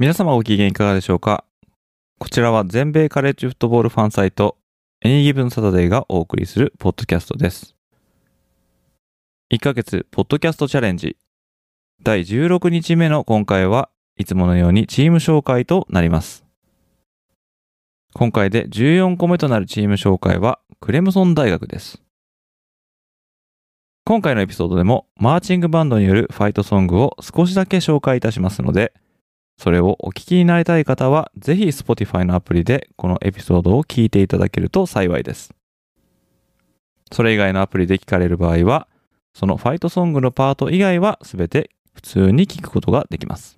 皆様ご機嫌いかがでしょうか？こちらは全米カレッジフットボールファンサイトエニーギブンサタデーがお送りするポッドキャストです。1ヶ月ポッドキャストチャレンジ。第16日目の今回はいつものようにチーム紹介となります。今回で14個目となるチーム紹介はクレムソン大学です。今回のエピソードでもマーチングバンドによるファイトソングを少しだけ紹介いたしますのでそれをお聞きになりたい方は、ぜひ Spotify のアプリでこのエピソードを聞いていただけると幸いです。それ以外のアプリで聞かれる場合は、そのファイトソングのパート以外は全て普通に聞くことができます。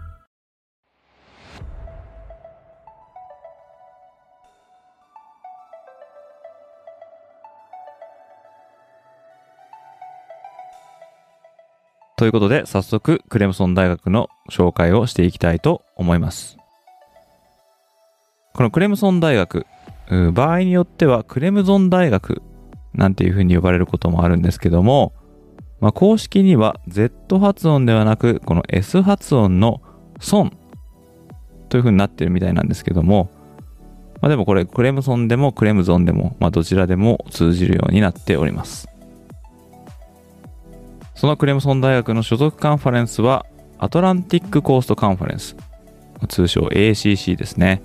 ということで、早速、クレムソン大学の紹介をしていきたいと思います。このクレムソン大学、場合によってはクレムゾン大学なんていうふうに呼ばれることもあるんですけども、まあ、公式には Z 発音ではなく、この S 発音のソンというふうになってるみたいなんですけども、まあ、でもこれクレムソンでもクレムゾンでも、まあ、どちらでも通じるようになっております。そのクレムソン大学の所属カンファレンスはアトランティックコーストカンファレンス、通称 ACC ですね。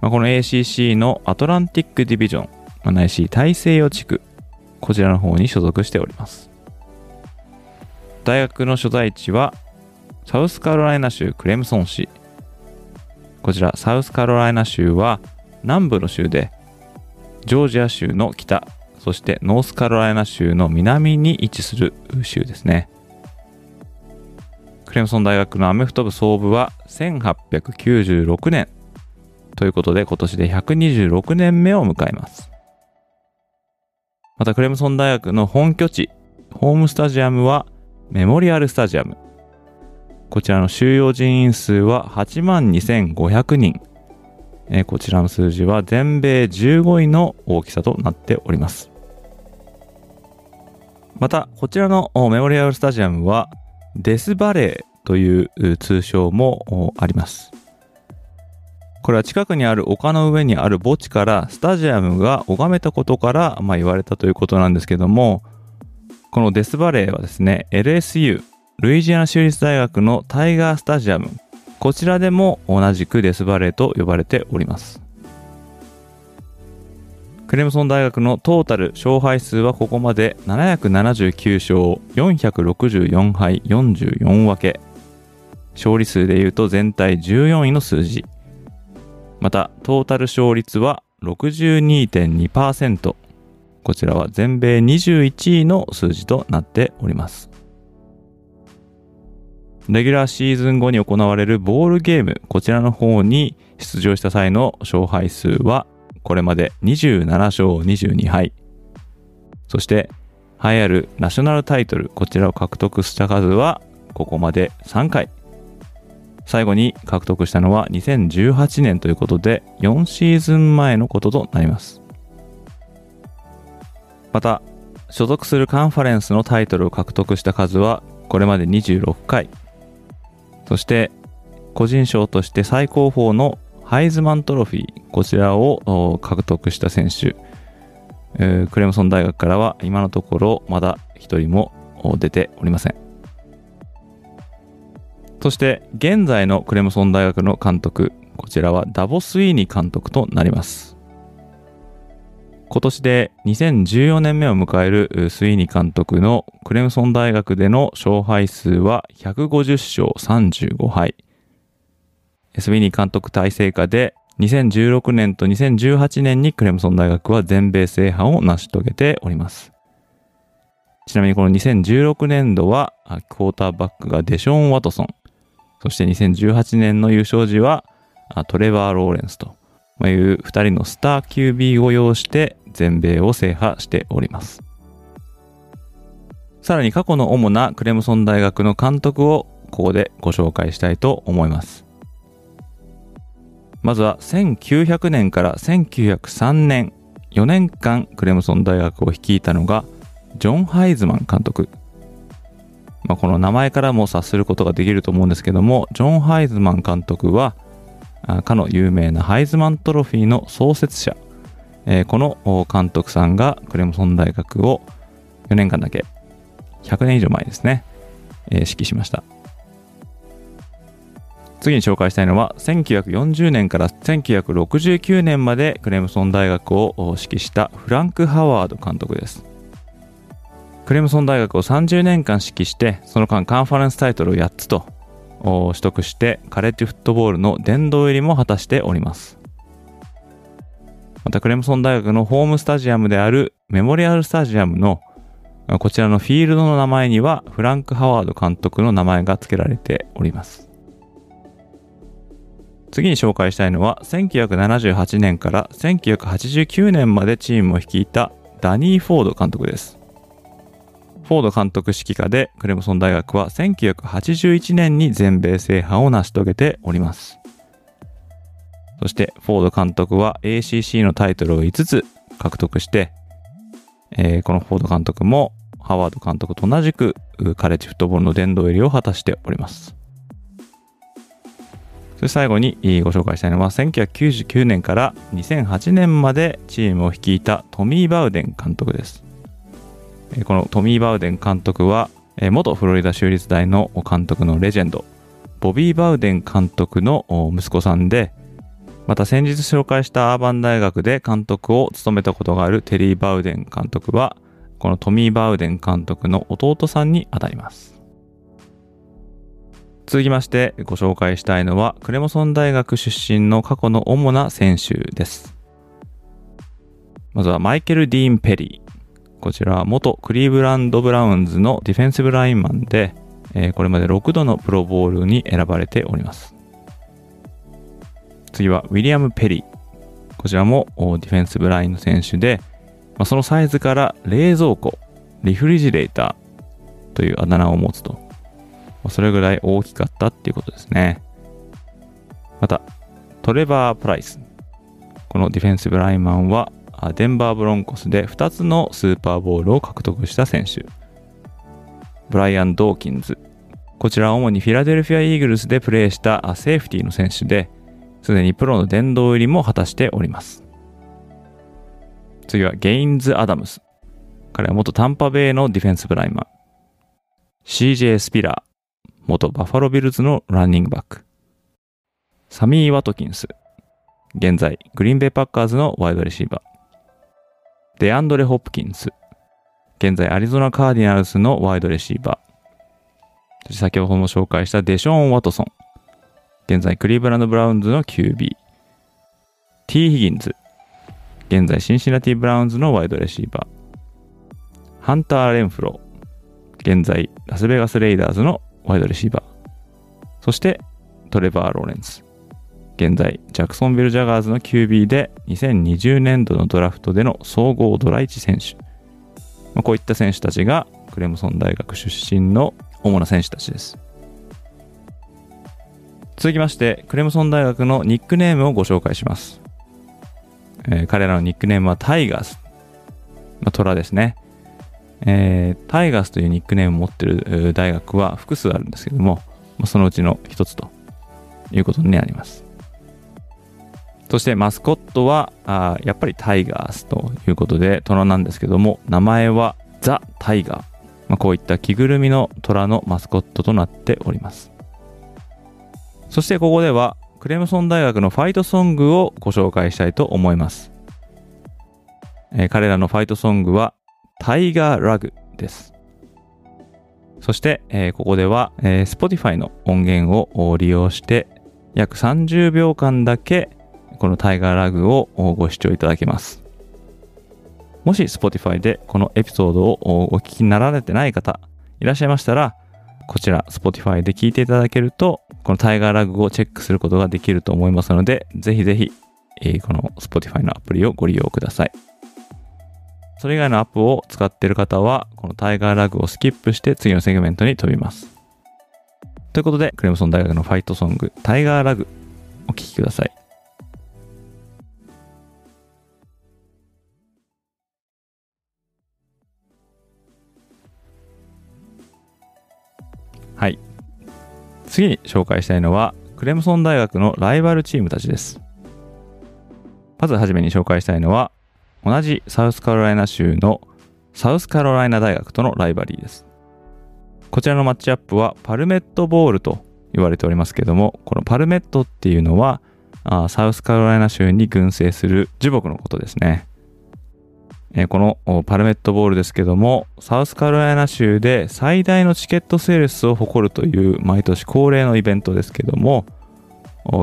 まあ、この ACC のアトランティックディビジョン、まあ、ないし大西洋地区、こちらの方に所属しております。大学の所在地はサウスカロライナ州クレムソン市。こちらサウスカロライナ州は南部の州でジョージア州の北そしてノースカロライナ州の南に位置する州ですね。クレムソン大学のアメフト部総部は1896年ということで今年で126年目を迎えます。またクレムソン大学の本拠地、ホームスタジアムはメモリアルスタジアム。こちらの収容人員数は82,500人。えー、こちらの数字は全米15位の大きさとなっております。また、こちらのメモリアルスタジアムはデスバレーという通称もあります。これは近くにある丘の上にある墓地からスタジアムが拝めたことから、まあ、言われたということなんですけども、このデスバレーはですね、LSU、ルイジアナ州立大学のタイガースタジアムこちらでも同じくデスバレーと呼ばれております。クレムソン大学のトータル勝敗数はここまで779勝464敗44分け。勝利数でいうと全体14位の数字。またトータル勝率は62.2%こちらは全米21位の数字となっております。レギュラーシーズン後に行われるボールゲーム、こちらの方に出場した際の勝敗数は、これまで27勝22敗。そして、栄えあるナショナルタイトル、こちらを獲得した数は、ここまで3回。最後に獲得したのは2018年ということで、4シーズン前のこととなります。また、所属するカンファレンスのタイトルを獲得した数は、これまで26回。そして個人賞として最高峰のハイズマントロフィー、こちらを獲得した選手、クレムソン大学からは今のところまだ1人も出ておりません。そして現在のクレムソン大学の監督、こちらはダボスイーニ監督となります。今年で2014年目を迎えるスイーニ監督のクレムソン大学での勝敗数は150勝35敗。スウィーニー監督体制下で2016年と2018年にクレムソン大学は全米制覇を成し遂げております。ちなみにこの2016年度はクォーターバックがデショーン・ワトソン、そして2018年の優勝時はトレバー・ローレンスという2人のスター QB を擁して全米を制覇しております。さらに過去の主なクレムソン大学の監督をここでご紹介したいと思います。まずは1900年から1903年4年間クレムソン大学を率いたのがジョン・ハイズマン監督。まあ、この名前からも察することができると思うんですけども、ジョン・ハイズマン監督はかの有名なハイズマントロフィーの創設者、えー、この監督さんがクレムソン大学を4年間だけ100年以上前ですね、えー、指揮しました。次に紹介したいのは1940年から1969年までクレムソン大学を指揮したフランク・ハワード監督です。クレムソン大学を30年間指揮してその間カンファレンスタイトルを8つと取得してカレッジフットボールの殿堂入りも果たしております。またクレムソン大学のホームスタジアムであるメモリアルスタジアムのこちらのフィールドの名前にはフランク・ハワード監督の名前が付けられております。次に紹介したいのは1978年から1989年までチームを率いたダニー・フォード監督です。フォード監督指揮下でクレムソン大学は1981年に全米制覇を成し遂げております。そしてフォード監督は ACC のタイトルを5つ獲得して、えー、このフォード監督もハワード監督と同じくカレッジフットボールの殿堂入りを果たしております。そして最後にご紹介したいのは1999年から2008年までチームを率いたトミー・バウデン監督です。このトミー・バウデン監督は元フロリダ州立大の監督のレジェンドボビー・バウデン監督の息子さんでまた先日紹介したアーバン大学で監督を務めたことがあるテリー・バウデン監督はこのトミー・バウデン監督の弟さんにあたります。続きましてご紹介したいのはクレモソン大学出身の過去の主な選手です。まずはマイケル・ディーン・ペリー。こちら元クリーブランド・ブラウンズのディフェンシブラインマンで、えー、これまで6度のプロボールに選ばれております。次はウィリアム・ペリー。こちらもディフェンスブラインの選手で、まあ、そのサイズから冷蔵庫、リフリジレーターというあだ名を持つと。まあ、それぐらい大きかったっていうことですね。また、トレバー・プライス。このディフェンシブラインマンはデンバーブロンコスで2つのスーパーボウルを獲得した選手。ブライアン・ドーキンズ。こちらは主にフィラデルフィア・イーグルスでプレーしたセーフティーの選手で、すでにプロの殿堂入りも果たしております。次はゲインズ・アダムス。彼は元タンパベイのディフェンシブラインマン。CJ スピラー。元バッファロー・ビルズのランニングバック。サミー・ワトキンス。現在、グリーンベイパッカーズのワイドレシーバー。デアンドレ・ホップキンス。現在アリゾナ・カーディナルスのワイドレシーバー。そして先ほども紹介したデショーン・ワトソン。現在クリーブランド・ブラウンズの QB。ティー・ヒギンズ。現在シンシナティ・ブラウンズのワイドレシーバー。ハンター・レンフロー。現在ラスベガス・レイダーズのワイドレシーバー。そしてトレバー・ローレンス。現在、ジャクソンビル・ジャガーズの QB で2020年度のドラフトでの総合ドラ1選手。まあ、こういった選手たちがクレムソン大学出身の主な選手たちです。続きまして、クレムソン大学のニックネームをご紹介します。えー、彼らのニックネームはタイガース。まあ、虎ですね。えー、タイガースというニックネームを持っている大学は複数あるんですけども、まあ、そのうちの一つということになります。そしてマスコットはあやっぱりタイガースということで虎なんですけども名前はザ・タイガー、まあ、こういった着ぐるみの虎のマスコットとなっておりますそしてここではクレムソン大学のファイトソングをご紹介したいと思います。えー彼らのファイトソングはタイガーラグです。そして、えーここでは、えー Spotify の音源を利用して約30秒間だけこのタイガーラグをご視聴いただけます。もし Spotify でこのエピソードをおお聞きになられてない方いらっしゃいましたら、こちら Spotify で聞いていただけると、このタイガーラグをチェックすることができると思いますので、ぜひぜひ、えーこの Spotify のアプリをご利用ください。それ以外のアップを使っている方は、このタイガーラグをスキップして次のセグメントに飛びます。ということで、クレムソン大学のファイトソング、タイガーラグ、お聴きください。はい。次に紹介したいのは、クレムソン大学のライバルチームたちです。まずはじめに紹介したいのは、同じサウスカロライナ州のサウスカロライナ大学とのライバリーです。こちらのマッチアップはパルメットボールと言われておりますけども、このパルメットっていうのは、あサウスカロライナ州に群生する樹木のことですね。えこのパルメットボールですけども、サウスカロライナ州で最大のチケットセールスを誇るという毎年恒例のイベントですけども、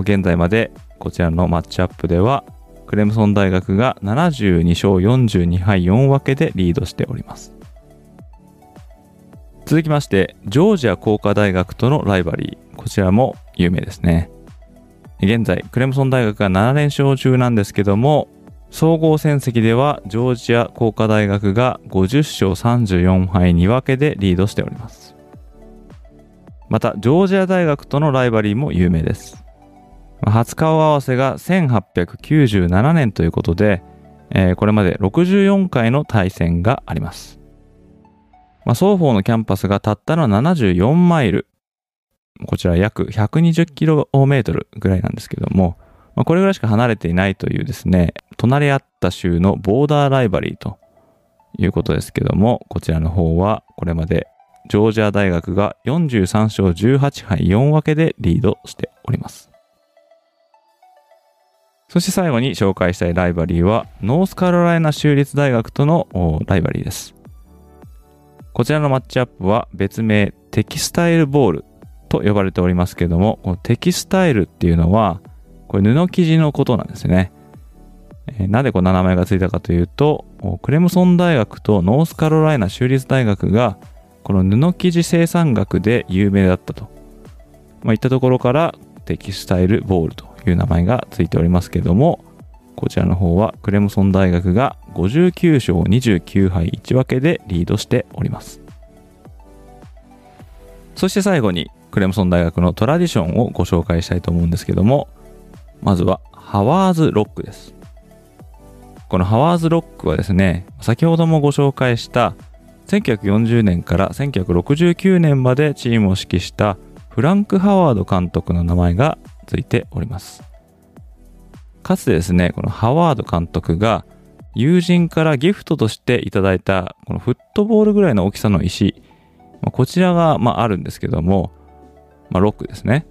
現在までこちらのマッチアップでは、クレムソン大学が72勝42敗4分けでリードしております。続きまして、ジョージア工科大学とのライバリー。こちらも有名ですね。現在、クレムソン大学が7連勝中なんですけども、総合戦績ではジョージア工科大学が50勝34敗2分けでリードしております。また、ジョージア大学とのライバリーも有名です。初顔合わせが1897年ということで、えーこれまで64回の対戦があります。まあ、双方のキャンパスがたったの74マイル。こちら約120キロメートルぐらいなんですけども、まあ、これぐらいしか離れていないというですね、隣り合った州のボーダーライバリーということですけども、こちらの方はこれまでジョージア大学が43勝18敗4分けでリードしております。そして最後に紹介したいライバリーは、ノースカロライナ州立大学とのライバリーです。こちらのマッチアップは別名テキスタイルボールと呼ばれておりますけども、このテキスタイルっていうのは、これ布生地のことなんですね。えーなぜこんな名前がついたかというと、クレムソン大学とノースカロライナ州立大学が、この布生地生産学で有名だったと。まあ、いったところから、テキスタイルボールという名前がついておりますけども、こちらの方はクレムソン大学が59勝29敗1分けでリードしております。そして最後にクレムソン大学のトラディションをご紹介したいと思うんですけども、まずはハワーズロックです。このハワーズロックはですね、先ほどもご紹介した1940年から1969年までチームを指揮したフランク・ハワード監督の名前がついております。かつてですね、このハワード監督が友人からギフトとしていただいたこのフットボールぐらいの大きさの石、まこちらがまああるんですけども、まあ、ロックですね。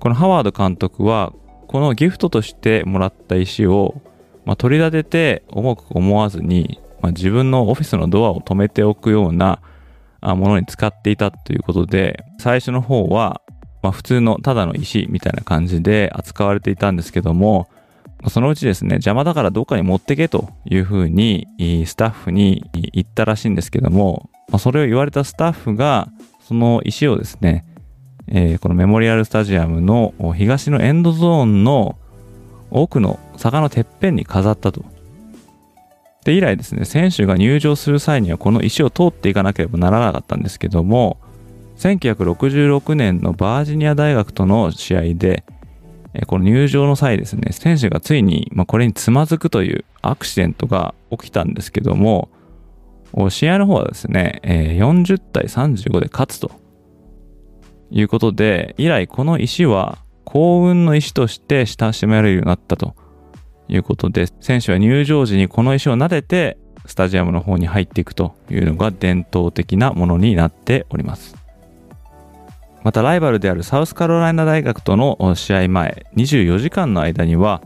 このハワード監督はこのギフトとしてもらった石を、まあ、取り立てて重く思わずに、まあ、自分のオフィスのドアを止めておくようなものに使っていたということで最初の方は、まあ、普通のただの石みたいな感じで扱われていたんですけどもそのうちですね邪魔だからどっかに持ってけというふうにスタッフに言ったらしいんですけども、まあ、それを言われたスタッフがその石をですね、えーこのメモリアルスタジアムの東のエンドゾーンの奥の坂のてっぺんに飾ったと。で以来ですね選手が入場する際にはこの石を通っていかなければならなかったんですけども1966年のバージニア大学との試合でこの入場の際ですね選手がついに、まあ、これにつまずくというアクシデントが起きたんですけども試合の方はですね、40対35で勝つということで以来この石は幸運の石として親しめられるようになったということで、選手は入場時にこの石を撫でて、スタジアムの方に入っていくというのが伝統的なものになっております。またライバルであるサウスカロライナ大学との試合前24時間の間には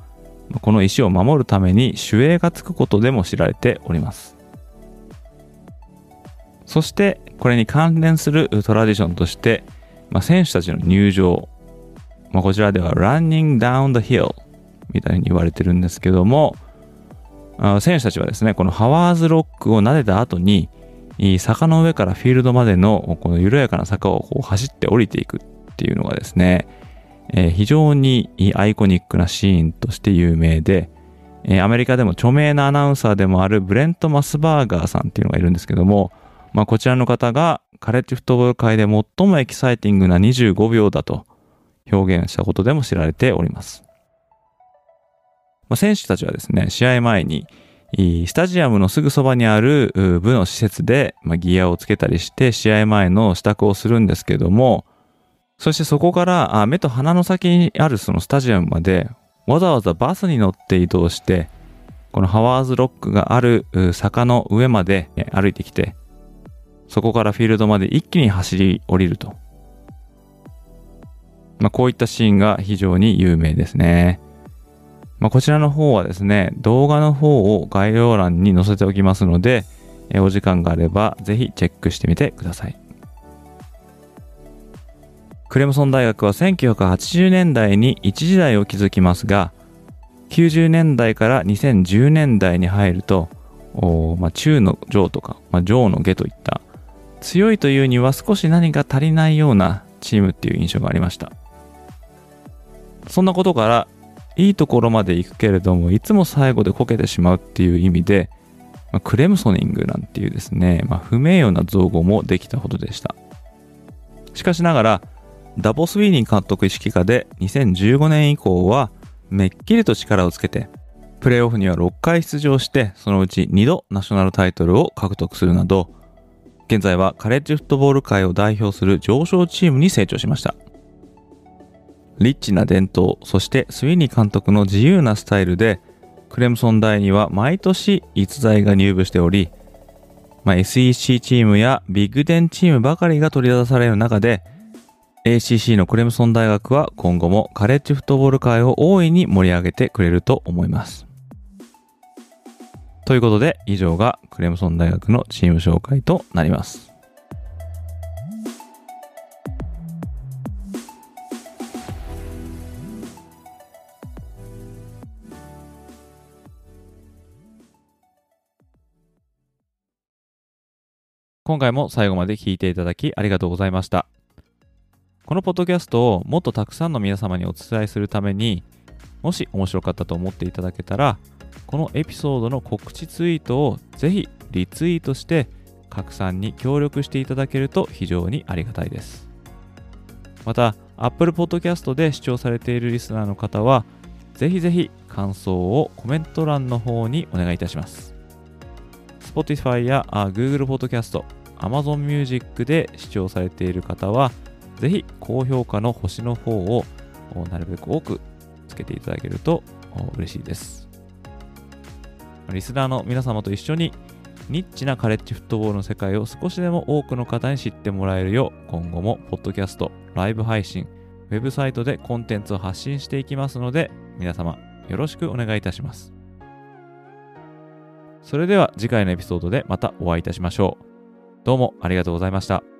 この石を守るために守衛がつくことでも知られておりますそしてこれに関連するトラディションとして、まあ、選手たちの入場、まあ、こちらでは Running Down the Hill みたいに言われてるんですけどもあ選手たちはですねこのハワーズロックを撫でた後に坂の上からフィールドまでのこの緩やかな坂をこう走って降りていくっていうのがですね、えー、非常にアイコニックなシーンとして有名で、えー、アメリカでも著名なアナウンサーでもあるブレント・マスバーガーさんっていうのがいるんですけども、まあ、こちらの方がカレッジフットボール界で最もエキサイティングな25秒だと表現したことでも知られております。まあ、選手たちはですね、試合前にスタジアムのすぐそばにある部の施設で、ま、ギアをつけたりして試合前の支度をするんですけども、そしてそこから目と鼻の先にあるそのスタジアムまでわざわざバスに乗って移動して、このハワーズロックがある坂の上まで歩いてきて、そこからフィールドまで一気に走り降りると。まあ、こういったシーンが非常に有名ですね。まあ、こちらの方はですね、動画の方を概要欄に載せておきますので、えお時間があればぜひチェックしてみてください。クレムソン大学は1980年代に一時代を築きますが、90年代から2010年代に入ると、おまあ、中の上とか、まあ、上の下といった強いというには少し何か足りないようなチームっていう印象がありました。そんなことからいいところまで行くけれども、いつも最後でこけてしまうっていう意味で、まあ、クレムソニングなんていうですね、まあ、不名誉な造語もできたほどでした。しかしながら、ダボス・ウィーニー監督意識下で2015年以降は、めっきりと力をつけて、プレーオフには6回出場して、そのうち2度ナショナルタイトルを獲得するなど、現在はカレッジフットボール界を代表する上昇チームに成長しました。リッチな伝統、そしてスウィニー監督の自由なスタイルで、クレムソン大には毎年逸材が入部しており、まあ、SEC チームやビッグデンチームばかりが取り出される中で、ACC のクレムソン大学は今後もカレッジフットボール界を大いに盛り上げてくれると思います。ということで以上がクレムソン大学のチーム紹介となります。今回も最後まで聞いていただきありがとうございました。このポッドキャストをもっとたくさんの皆様にお伝えするために、もし面白かったと思っていただけたら、このエピソードの告知ツイートをぜひリツイートして拡散に協力していただけると非常にありがたいです。また、Apple Podcast で視聴されているリスナーの方は、ぜひぜひ感想をコメント欄の方にお願いいたします。Spotify や Google Podcast、Amazon Music で視聴されている方は、ぜひ高評価の星の方をなるべく多くつけていただけると嬉しいです。リスナーの皆様と一緒にニッチなカレッジフットボールの世界を少しでも多くの方に知ってもらえるよう今後もポッドキャスト、ライブ配信、ウェブサイトでコンテンツを発信していきますので皆様よろしくお願いいたします。それでは次回のエピソードでまたお会いいたしましょう。どうもありがとうございました。